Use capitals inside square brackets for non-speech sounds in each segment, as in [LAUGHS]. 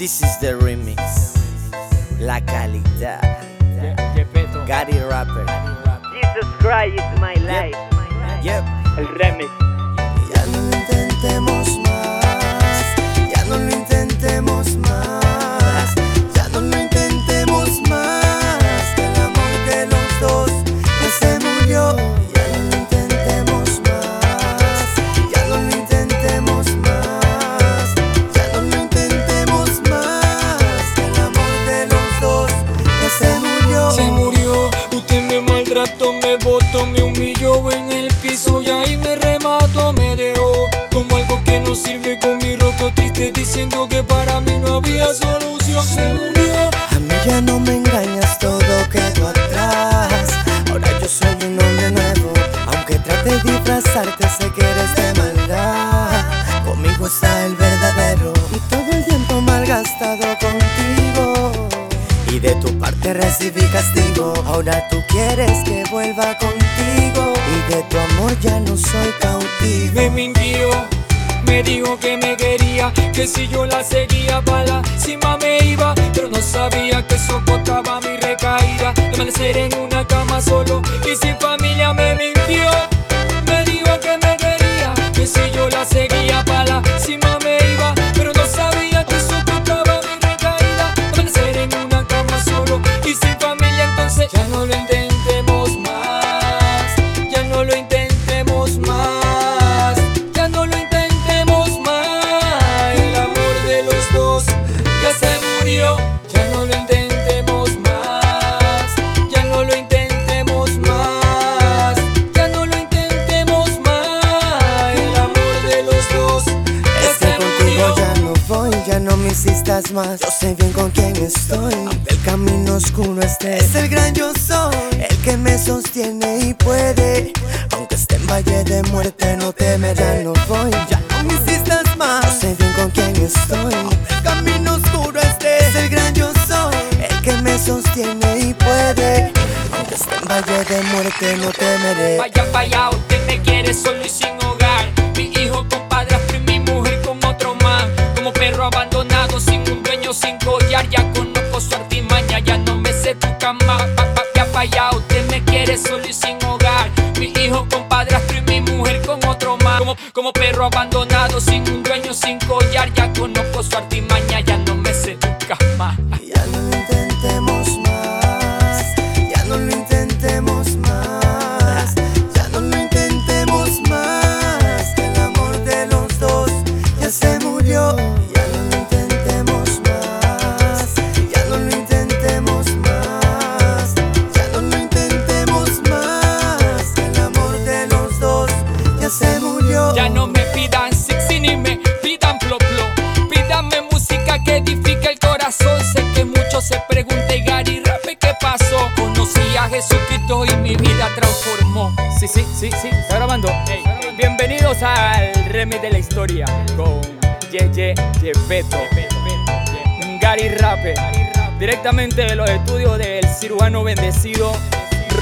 This is the remix. La calidad. Gary Rapper. Jesus Christ is my life. Yep. El remix. Ya no intentemos más. Me botó, me humilló en el piso y ahí me remató, me dejó como algo que no sirve con mi roto triste diciendo que para mí no había solución. Se murió, A mí ya no me engañas, De tu parte recibí castigo. Ahora tú quieres que vuelva contigo. Y de tu amor ya no soy cautivo. me mintió. Me dijo que me quería, que si yo la seguía para la cima me iba, pero no sabía que soportaba mi recaída, de en una cama solo no me insistas más. Sé bien con quién estoy, aunque el camino oscuro esté. Es el gran yo soy, el que me sostiene y puede. Aunque esté en valle de muerte, no temeré. Ya no voy, ya no me insistas más. Sé bien con quién estoy, aunque el camino oscuro esté. Es el gran yo soy, el que me sostiene y puede. Aunque esté en valle de muerte, no temeré. Vaya, vaya, usted me quiere solo y sin abandonado, sin un dueño, sin collar. Ya conozco su artimaña, ya no me sé tu cama. Vaya, vaya, usted me quiere solo y sin hogar. Mi hijo con padrastro y mi mujer con otro man. Como, como perro abandonado, sin Jesucristo y mi vida transformó. Sí, sí, sí, sí, está grabando. Bienvenidos al remix de la historia con Yeye Yepeto, Gary Rape, directamente de los estudios del cirujano bendecido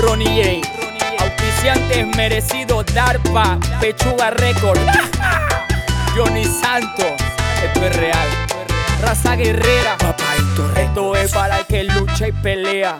Ronnie J. Auspiciantes merecidos Darpa, Pechuga Record, [LAUGHS] Johnny Santos, esto es real. Raza Guerrera, Papaito esto es para el que lucha y pelea.